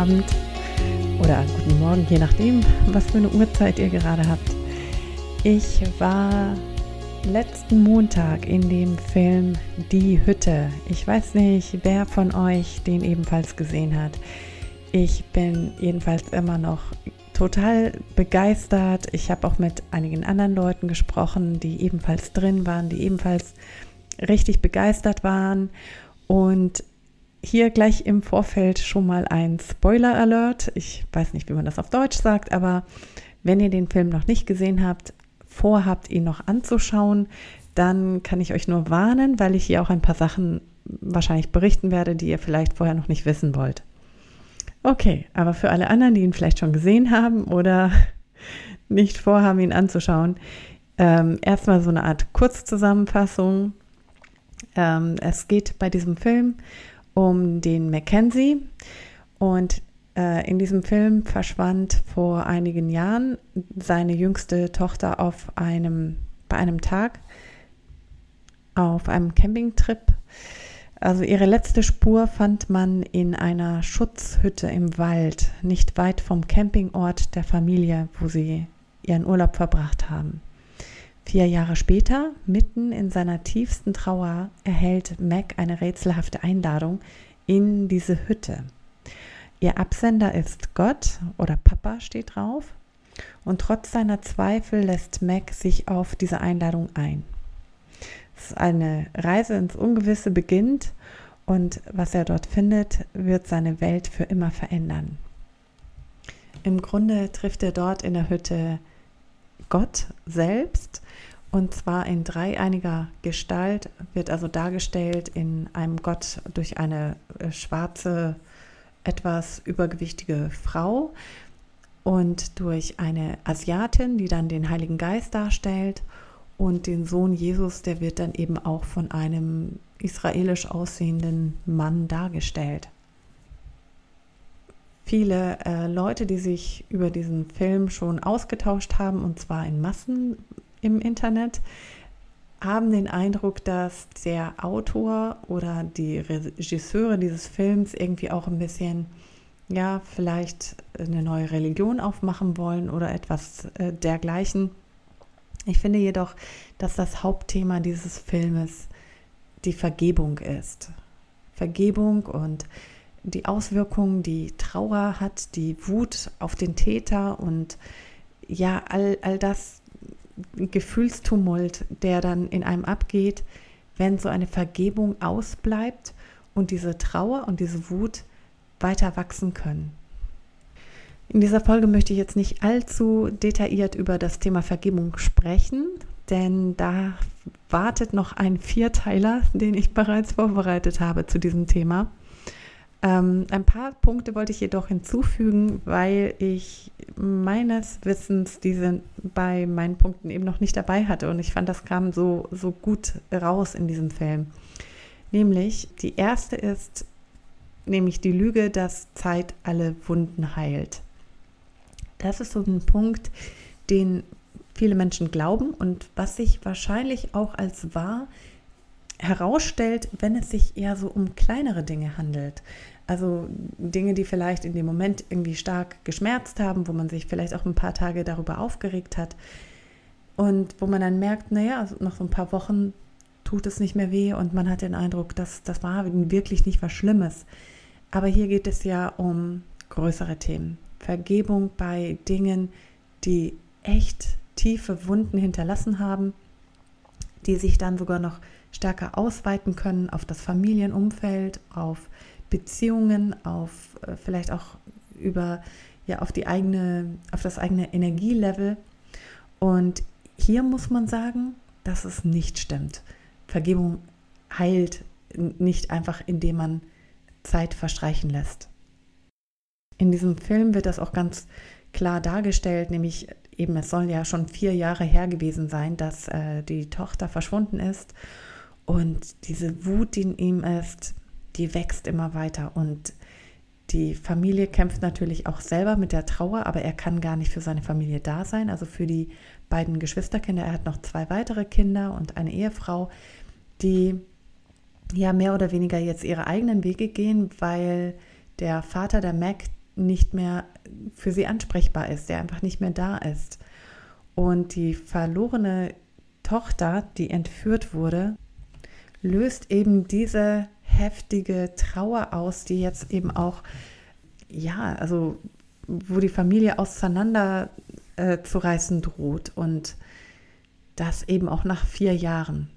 Abend oder guten Morgen, je nachdem, was für eine Uhrzeit ihr gerade habt. Ich war letzten Montag in dem Film Die Hütte. Ich weiß nicht, wer von euch den ebenfalls gesehen hat. Ich bin jedenfalls immer noch total begeistert. Ich habe auch mit einigen anderen Leuten gesprochen, die ebenfalls drin waren, die ebenfalls richtig begeistert waren. Und hier gleich im Vorfeld schon mal ein Spoiler Alert. Ich weiß nicht, wie man das auf Deutsch sagt, aber wenn ihr den Film noch nicht gesehen habt, vorhabt, ihn noch anzuschauen, dann kann ich euch nur warnen, weil ich hier auch ein paar Sachen wahrscheinlich berichten werde, die ihr vielleicht vorher noch nicht wissen wollt. Okay, aber für alle anderen, die ihn vielleicht schon gesehen haben oder nicht vorhaben, ihn anzuschauen, ähm, erstmal so eine Art Kurzzusammenfassung. Ähm, es geht bei diesem Film um den Mackenzie und äh, in diesem Film verschwand vor einigen Jahren seine jüngste Tochter auf einem, bei einem Tag auf einem Campingtrip. Also ihre letzte Spur fand man in einer Schutzhütte im Wald, nicht weit vom Campingort der Familie, wo sie ihren Urlaub verbracht haben. Vier Jahre später, mitten in seiner tiefsten Trauer, erhält Mac eine rätselhafte Einladung in diese Hütte. Ihr Absender ist Gott oder Papa steht drauf. Und trotz seiner Zweifel lässt Mac sich auf diese Einladung ein. Eine Reise ins Ungewisse beginnt und was er dort findet, wird seine Welt für immer verändern. Im Grunde trifft er dort in der Hütte Gott selbst und zwar in dreieiniger Gestalt, wird also dargestellt in einem Gott durch eine äh, schwarze etwas übergewichtige Frau und durch eine Asiatin, die dann den Heiligen Geist darstellt. Und den Sohn Jesus, der wird dann eben auch von einem israelisch aussehenden Mann dargestellt. Viele äh, Leute, die sich über diesen Film schon ausgetauscht haben, und zwar in Massen im Internet, haben den Eindruck, dass der Autor oder die Regisseure dieses Films irgendwie auch ein bisschen, ja, vielleicht eine neue Religion aufmachen wollen oder etwas äh, dergleichen. Ich finde jedoch, dass das Hauptthema dieses Filmes die Vergebung ist. Vergebung und die Auswirkungen, die Trauer hat, die Wut auf den Täter und ja, all, all das Gefühlstumult, der dann in einem abgeht, wenn so eine Vergebung ausbleibt und diese Trauer und diese Wut weiter wachsen können. In dieser Folge möchte ich jetzt nicht allzu detailliert über das Thema Vergebung sprechen, denn da wartet noch ein Vierteiler, den ich bereits vorbereitet habe zu diesem Thema. Ähm, ein paar Punkte wollte ich jedoch hinzufügen, weil ich meines Wissens diese bei meinen Punkten eben noch nicht dabei hatte und ich fand, das kam so, so gut raus in diesem Film. Nämlich, die erste ist nämlich die Lüge, dass Zeit alle Wunden heilt. Das ist so ein Punkt, den viele Menschen glauben und was sich wahrscheinlich auch als wahr herausstellt, wenn es sich eher so um kleinere Dinge handelt. Also Dinge, die vielleicht in dem Moment irgendwie stark geschmerzt haben, wo man sich vielleicht auch ein paar Tage darüber aufgeregt hat und wo man dann merkt, naja, also nach so ein paar Wochen tut es nicht mehr weh und man hat den Eindruck, dass das war wirklich nicht was Schlimmes. Aber hier geht es ja um größere Themen. Vergebung bei Dingen, die echt tiefe Wunden hinterlassen haben, die sich dann sogar noch stärker ausweiten können auf das Familienumfeld, auf Beziehungen, auf äh, vielleicht auch über ja auf die eigene, auf das eigene Energielevel. Und hier muss man sagen, dass es nicht stimmt. Vergebung heilt nicht einfach, indem man Zeit verstreichen lässt. In diesem Film wird das auch ganz klar dargestellt, nämlich eben, es soll ja schon vier Jahre her gewesen sein, dass äh, die Tochter verschwunden ist. Und diese Wut, die in ihm ist, die wächst immer weiter und die Familie kämpft natürlich auch selber mit der Trauer, aber er kann gar nicht für seine Familie da sein, also für die beiden Geschwisterkinder. Er hat noch zwei weitere Kinder und eine Ehefrau, die ja mehr oder weniger jetzt ihre eigenen Wege gehen, weil der Vater der Mac nicht mehr für sie ansprechbar ist, der einfach nicht mehr da ist. Und die verlorene Tochter, die entführt wurde, löst eben diese heftige Trauer aus, die jetzt eben auch, ja, also wo die Familie auseinander äh, zu reißen droht und das eben auch nach vier Jahren.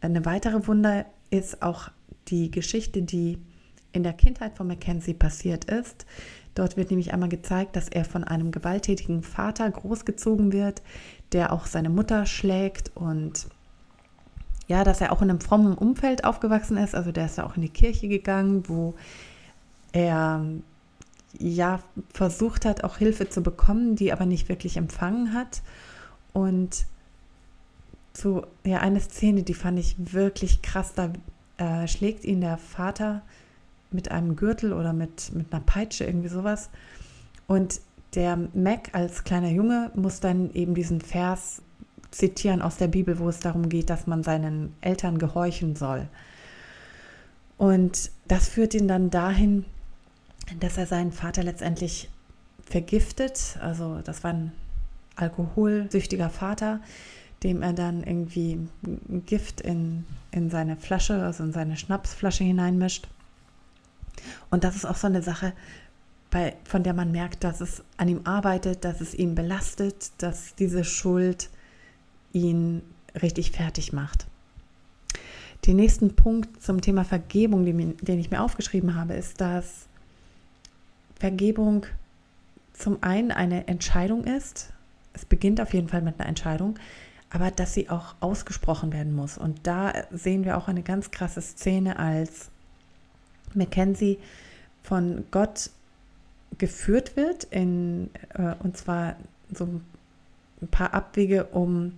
Eine weitere Wunder ist auch die Geschichte, die in der Kindheit von Mackenzie passiert ist. Dort wird nämlich einmal gezeigt, dass er von einem gewalttätigen Vater großgezogen wird, der auch seine Mutter schlägt und ja, dass er auch in einem frommen Umfeld aufgewachsen ist. Also der ist ja auch in die Kirche gegangen, wo er ja versucht hat, auch Hilfe zu bekommen, die aber nicht wirklich empfangen hat. Und so, ja, eine Szene, die fand ich wirklich krass. Da äh, schlägt ihn der Vater mit einem Gürtel oder mit, mit einer Peitsche, irgendwie sowas. Und der Mac als kleiner Junge muss dann eben diesen Vers zitieren aus der Bibel, wo es darum geht, dass man seinen Eltern gehorchen soll. Und das führt ihn dann dahin, dass er seinen Vater letztendlich vergiftet. Also das war ein alkoholsüchtiger Vater, dem er dann irgendwie Gift in, in seine Flasche, also in seine Schnapsflasche hineinmischt. Und das ist auch so eine Sache, bei, von der man merkt, dass es an ihm arbeitet, dass es ihn belastet, dass diese Schuld ihn richtig fertig macht. Den nächsten Punkt zum Thema Vergebung, den, ich mir aufgeschrieben habe, ist, dass Vergebung zum einen eine Entscheidung ist. Es beginnt auf jeden Fall mit einer Entscheidung, aber dass sie auch ausgesprochen werden muss. Und da sehen wir auch eine ganz krasse Szene, als Mackenzie von Gott geführt wird, in, äh, und zwar so ein paar Abwege, um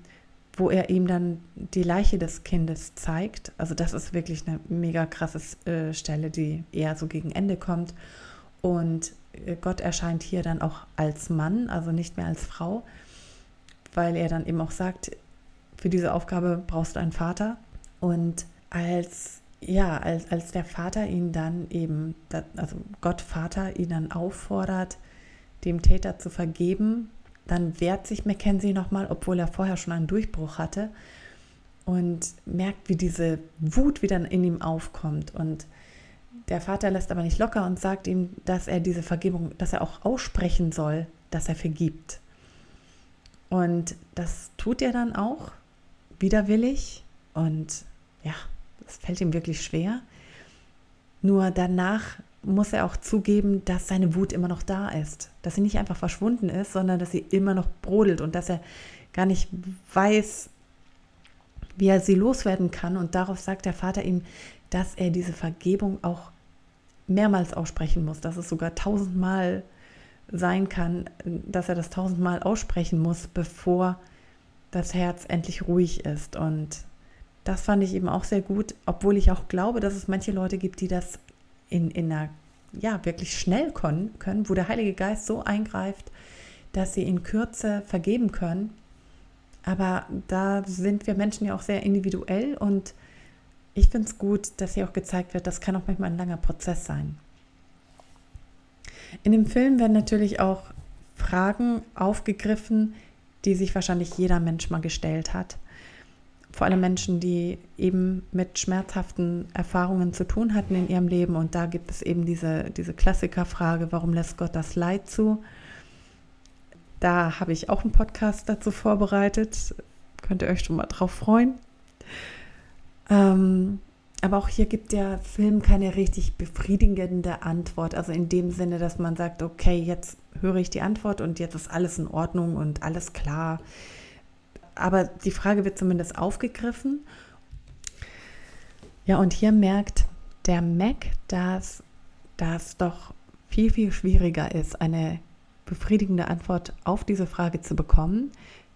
wo er ihm dann die Leiche des Kindes zeigt. Also das ist wirklich eine mega krasse äh, Stelle, die eher so gegen Ende kommt. Und äh, Gott erscheint hier dann auch als Mann, also nicht mehr als Frau, weil er dann eben auch sagt, für diese Aufgabe brauchst du einen Vater. Und als, ja, als, als der Vater ihn dann eben, also Gott Vater ihn dann auffordert, dem Täter zu vergeben, dann wehrt sich Mackenzie nochmal, obwohl er vorher schon einen Durchbruch hatte und merkt, wie diese Wut wieder in ihm aufkommt. Und der Vater lässt aber nicht locker und sagt ihm, dass er diese Vergebung, dass er auch aussprechen soll, dass er vergibt. Und das tut er dann auch widerwillig und ja, es fällt ihm wirklich schwer. Nur danach muss er auch zugeben, dass seine Wut immer noch da ist, dass sie nicht einfach verschwunden ist, sondern dass sie immer noch brodelt und dass er gar nicht weiß, wie er sie loswerden kann. Und darauf sagt der Vater ihm, dass er diese Vergebung auch mehrmals aussprechen muss, dass es sogar tausendmal sein kann, dass er das tausendmal aussprechen muss, bevor das Herz endlich ruhig ist. Und das fand ich eben auch sehr gut, obwohl ich auch glaube, dass es manche Leute gibt, die das in, in einer, ja, wirklich schnell können, können, wo der Heilige Geist so eingreift, dass sie in Kürze vergeben können. Aber da sind wir Menschen ja auch sehr individuell und ich finde es gut, dass hier auch gezeigt wird, das kann auch manchmal ein langer Prozess sein. In dem Film werden natürlich auch Fragen aufgegriffen, die sich wahrscheinlich jeder Mensch mal gestellt hat vor allem Menschen, die eben mit schmerzhaften Erfahrungen zu tun hatten in ihrem Leben. Und da gibt es eben diese, diese Klassikerfrage, warum lässt Gott das Leid zu? Da habe ich auch einen Podcast dazu vorbereitet. Könnt ihr euch schon mal drauf freuen. Ähm, aber auch hier gibt der Film keine richtig befriedigende Antwort. Also in dem Sinne, dass man sagt, okay, jetzt höre ich die Antwort und jetzt ist alles in Ordnung und alles klar aber die Frage wird zumindest aufgegriffen. Ja, und hier merkt der Mac, dass das doch viel, viel schwieriger ist, eine befriedigende Antwort auf diese Frage zu bekommen,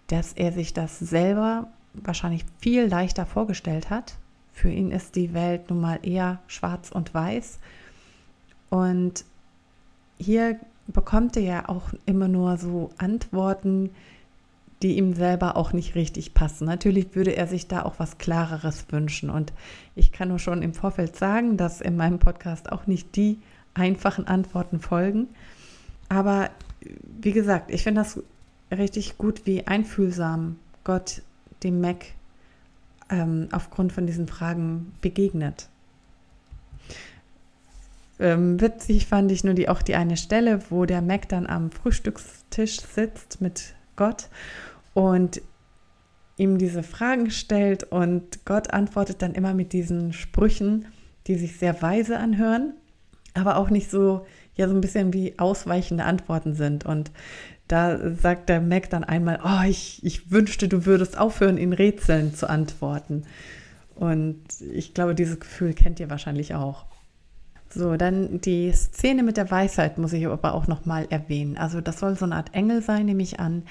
dass er sich das selber wahrscheinlich viel leichter vorgestellt hat. Für ihn ist die Welt nun mal eher schwarz und weiß. Und hier bekommt er ja auch immer nur so Antworten, die ihm selber auch nicht richtig passen. Natürlich würde er sich da auch was Klareres wünschen. Und ich kann nur schon im Vorfeld sagen, dass in meinem Podcast auch nicht die einfachen Antworten folgen. Aber wie gesagt, ich finde das richtig gut, wie einfühlsam Gott dem Mac ähm, aufgrund von diesen Fragen begegnet. Ähm, witzig fand ich nur die, auch die eine Stelle, wo der Mac dann am Frühstückstisch sitzt mit Gott und ihm diese Fragen stellt und Gott antwortet dann immer mit diesen Sprüchen, die sich sehr weise anhören, aber auch nicht so, ja, so ein bisschen wie ausweichende Antworten sind. Und da sagt der Mac dann einmal, oh, ich, ich wünschte, du würdest aufhören, in Rätseln zu antworten. Und ich glaube, dieses Gefühl kennt ihr wahrscheinlich auch. So, dann die Szene mit der Weisheit muss ich aber auch nochmal erwähnen. Also das soll so eine Art Engel sein, nehme ich an.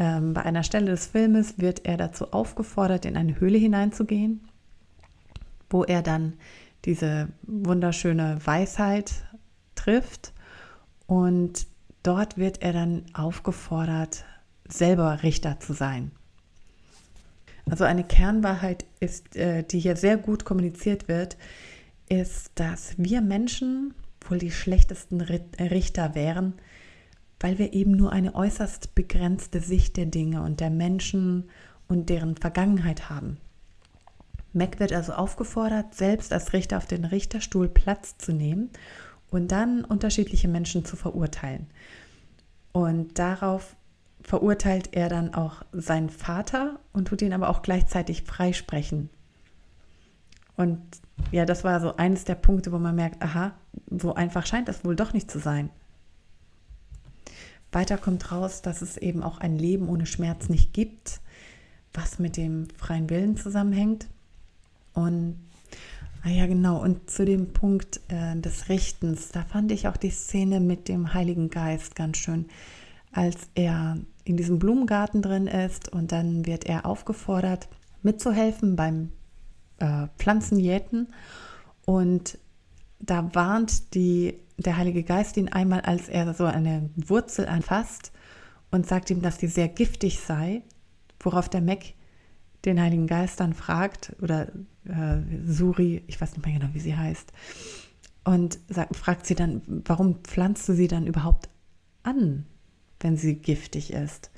Ähm, bei einer Stelle des Filmes wird er dazu aufgefordert, in eine Höhle hineinzugehen, wo er dann diese wunderschöne Weisheit trifft. Und dort wird er dann aufgefordert, selber Richter zu sein. Also eine Kernwahrheit ist, äh, die hier sehr gut kommuniziert wird, ist, dass wir Menschen wohl die schlechtesten Richter wären, weil wir eben nur eine äußerst begrenzte Sicht der Dinge und der Menschen und deren Vergangenheit haben. Mac wird also aufgefordert, selbst als Richter auf den Richterstuhl Platz zu nehmen und dann unterschiedliche Menschen zu verurteilen. Und darauf verurteilt er dann auch seinen Vater und tut ihn aber auch gleichzeitig freisprechen. Und ja, das war so eines der Punkte, wo man merkt, aha, so einfach scheint das wohl doch nicht zu sein. Weiter kommt raus, dass es eben auch ein Leben ohne Schmerz nicht gibt, was mit dem freien Willen zusammenhängt. Und ah ja, genau, und zu dem Punkt äh, des Richtens, da fand ich auch die Szene mit dem Heiligen Geist ganz schön, als er in diesem Blumengarten drin ist und dann wird er aufgefordert, mitzuhelfen beim äh, Pflanzen jäten. Und da warnt die, der Heilige Geist ihn einmal, als er so eine Wurzel anfasst und sagt ihm, dass die sehr giftig sei, worauf der Meck den Heiligen Geist dann fragt, oder äh, Suri, ich weiß nicht mehr genau, wie sie heißt, und sagt, fragt sie dann, warum pflanzt du sie dann überhaupt an, wenn sie giftig ist?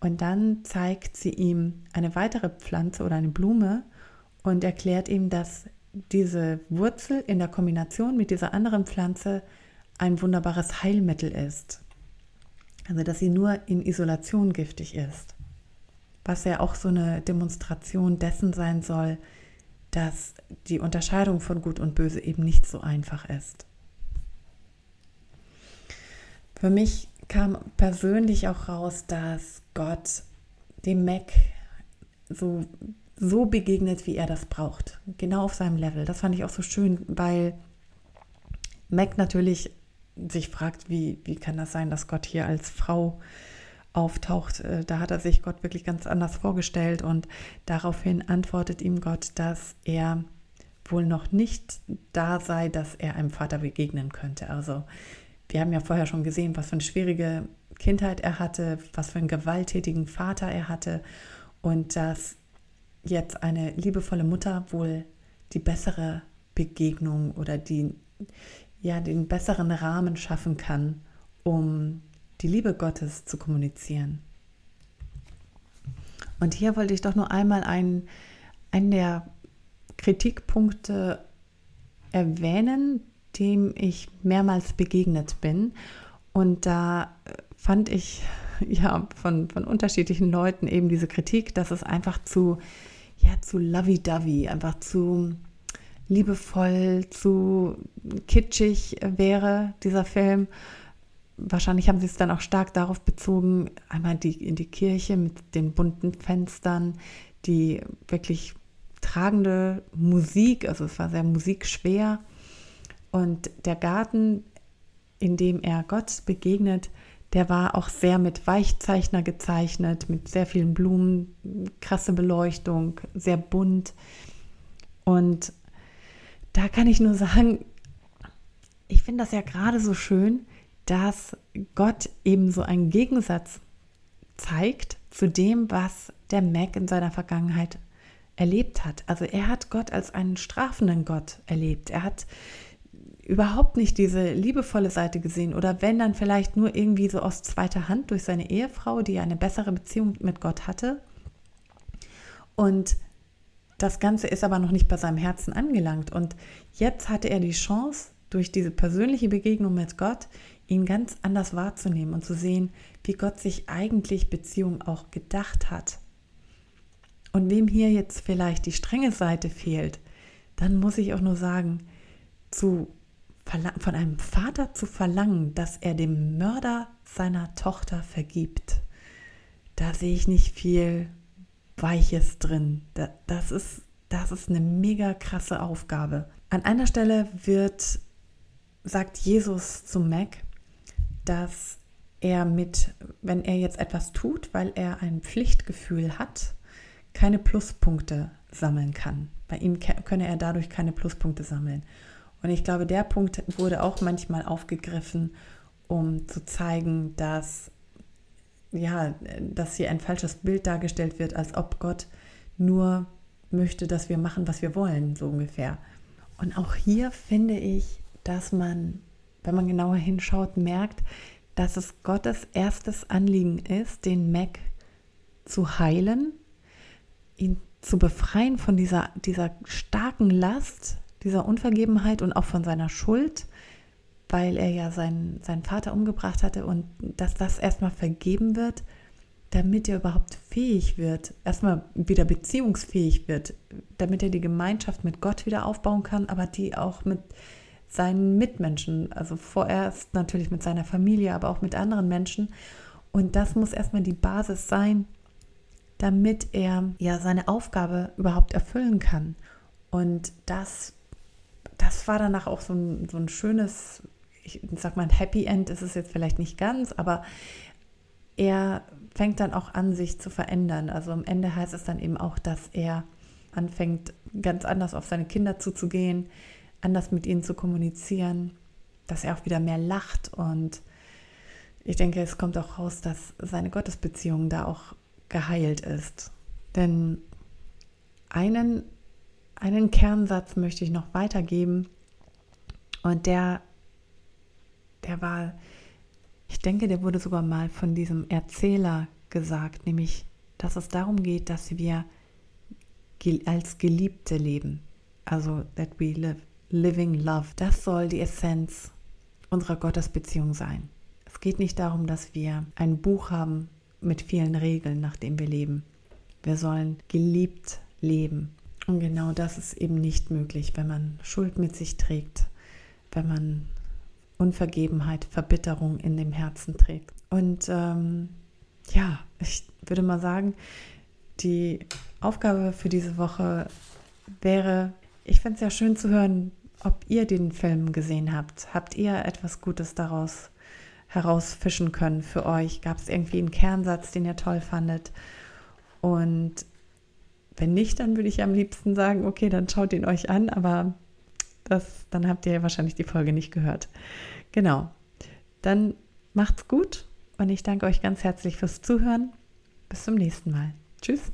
Und dann zeigt sie ihm eine weitere Pflanze oder eine Blume und erklärt ihm, dass diese Wurzel in der Kombination mit dieser anderen Pflanze ein wunderbares Heilmittel ist. Also dass sie nur in Isolation giftig ist. Was ja auch so eine Demonstration dessen sein soll, dass die Unterscheidung von Gut und Böse eben nicht so einfach ist. Für mich kam persönlich auch raus, dass Gott dem Mac so so begegnet, wie er das braucht. Genau auf seinem Level. Das fand ich auch so schön, weil Mac natürlich sich fragt, wie, wie kann das sein, dass Gott hier als Frau auftaucht. Äh, da hat er sich Gott wirklich ganz anders vorgestellt und daraufhin antwortet ihm Gott, dass er wohl noch nicht da sei, dass er einem Vater begegnen könnte. Also wir haben ja vorher schon gesehen, was für eine schwierige Kindheit er hatte, was für einen gewalttätigen Vater er hatte und dass jetzt eine liebevolle Mutter wohl die bessere Begegnung oder die, ja, den besseren Rahmen schaffen kann, um die Liebe Gottes zu kommunizieren. Und hier wollte ich doch nur einmal einen, einen der Kritikpunkte erwähnen, dem ich mehrmals begegnet bin. Und da fand ich ja von, von unterschiedlichen Leuten eben diese Kritik, dass es einfach zu ja, zu lovey-dovey, einfach zu liebevoll, zu kitschig wäre, dieser Film. Wahrscheinlich haben sie es dann auch stark darauf bezogen, einmal die, in die Kirche mit den bunten Fenstern, die wirklich tragende Musik, also es war sehr musikschwer. Und der Garten, in dem er Gott begegnet, der war auch sehr mit Weichzeichner gezeichnet, mit sehr vielen Blumen, krasse Beleuchtung, sehr bunt. Und da kann ich nur sagen, ich finde das ja gerade so schön, dass Gott eben so einen Gegensatz zeigt zu dem, was der Mac in seiner Vergangenheit erlebt hat. Also er hat Gott als einen strafenden Gott erlebt. Er hat überhaupt nicht diese liebevolle Seite gesehen oder wenn dann vielleicht nur irgendwie so aus zweiter Hand durch seine Ehefrau, die eine bessere Beziehung mit Gott hatte. Und das Ganze ist aber noch nicht bei seinem Herzen angelangt. Und jetzt hatte er die Chance, durch diese persönliche Begegnung mit Gott, ihn ganz anders wahrzunehmen und zu sehen, wie Gott sich eigentlich Beziehung auch gedacht hat. Und wem hier jetzt vielleicht die strenge Seite fehlt, dann muss ich auch nur sagen, zu, von einem Vater zu verlangen, dass er dem Mörder seiner Tochter vergibt, da sehe ich nicht viel Weiches drin. Das ist, das ist eine mega krasse Aufgabe. An einer Stelle wird, sagt Jesus zu Mac, dass er mit, wenn er jetzt etwas tut, weil er ein Pflichtgefühl hat, keine Pluspunkte sammeln kann. Bei ihm könne er dadurch keine Pluspunkte sammeln. Und ich glaube, der Punkt wurde auch manchmal aufgegriffen, um zu zeigen, dass ja, dass hier ein falsches Bild dargestellt wird, als ob Gott nur möchte, dass wir machen, was wir wollen, so ungefähr. Und auch hier finde ich, dass man, wenn man genauer hinschaut, merkt, dass es Gottes erstes Anliegen ist, den Mac zu heilen, ihn zu befreien von dieser, dieser starken Last, dieser Unvergebenheit und auch von seiner Schuld, weil er ja seinen, seinen Vater umgebracht hatte und dass das erstmal vergeben wird, damit er überhaupt fähig wird, erstmal wieder beziehungsfähig wird, damit er die Gemeinschaft mit Gott wieder aufbauen kann, aber die auch mit seinen Mitmenschen, also vorerst natürlich mit seiner Familie, aber auch mit anderen Menschen. Und das muss erstmal die Basis sein, damit er ja seine Aufgabe überhaupt erfüllen kann. Und das, das war danach auch so ein, so ein schönes ich sag mal, ein Happy End ist es jetzt vielleicht nicht ganz, aber er fängt dann auch an, sich zu verändern. Also am Ende heißt es dann eben auch, dass er anfängt, ganz anders auf seine Kinder zuzugehen, anders mit ihnen zu kommunizieren, dass er auch wieder mehr lacht und ich denke, es kommt auch raus, dass seine Gottesbeziehung da auch geheilt ist. Denn einen, einen Kernsatz möchte ich noch weitergeben und der der war, ich denke, der wurde sogar mal von diesem Erzähler gesagt, nämlich, dass es darum geht, dass wir als Geliebte leben. Also, that we live, living love. Das soll die Essenz unserer Gottesbeziehung sein. Es geht nicht darum, dass wir ein Buch haben mit vielen Regeln, nach dem wir leben. Wir sollen geliebt leben. Und genau das ist eben nicht möglich, wenn man Schuld mit sich trägt, wenn man Unvergebenheit, Verbitterung in dem Herzen trägt. Und ähm, ja, ich würde mal sagen, die Aufgabe für diese Woche wäre, ich fände es ja schön zu hören, ob ihr den Film gesehen habt. Habt ihr etwas Gutes daraus herausfischen können für euch? Gab es irgendwie einen Kernsatz, den ihr toll fandet? Und wenn nicht, dann würde ich am liebsten sagen, okay, dann schaut ihn euch an, aber das, dann habt ihr wahrscheinlich die Folge nicht gehört. Genau. Dann macht's gut und ich danke euch ganz herzlich fürs Zuhören. Bis zum nächsten Mal. Tschüss.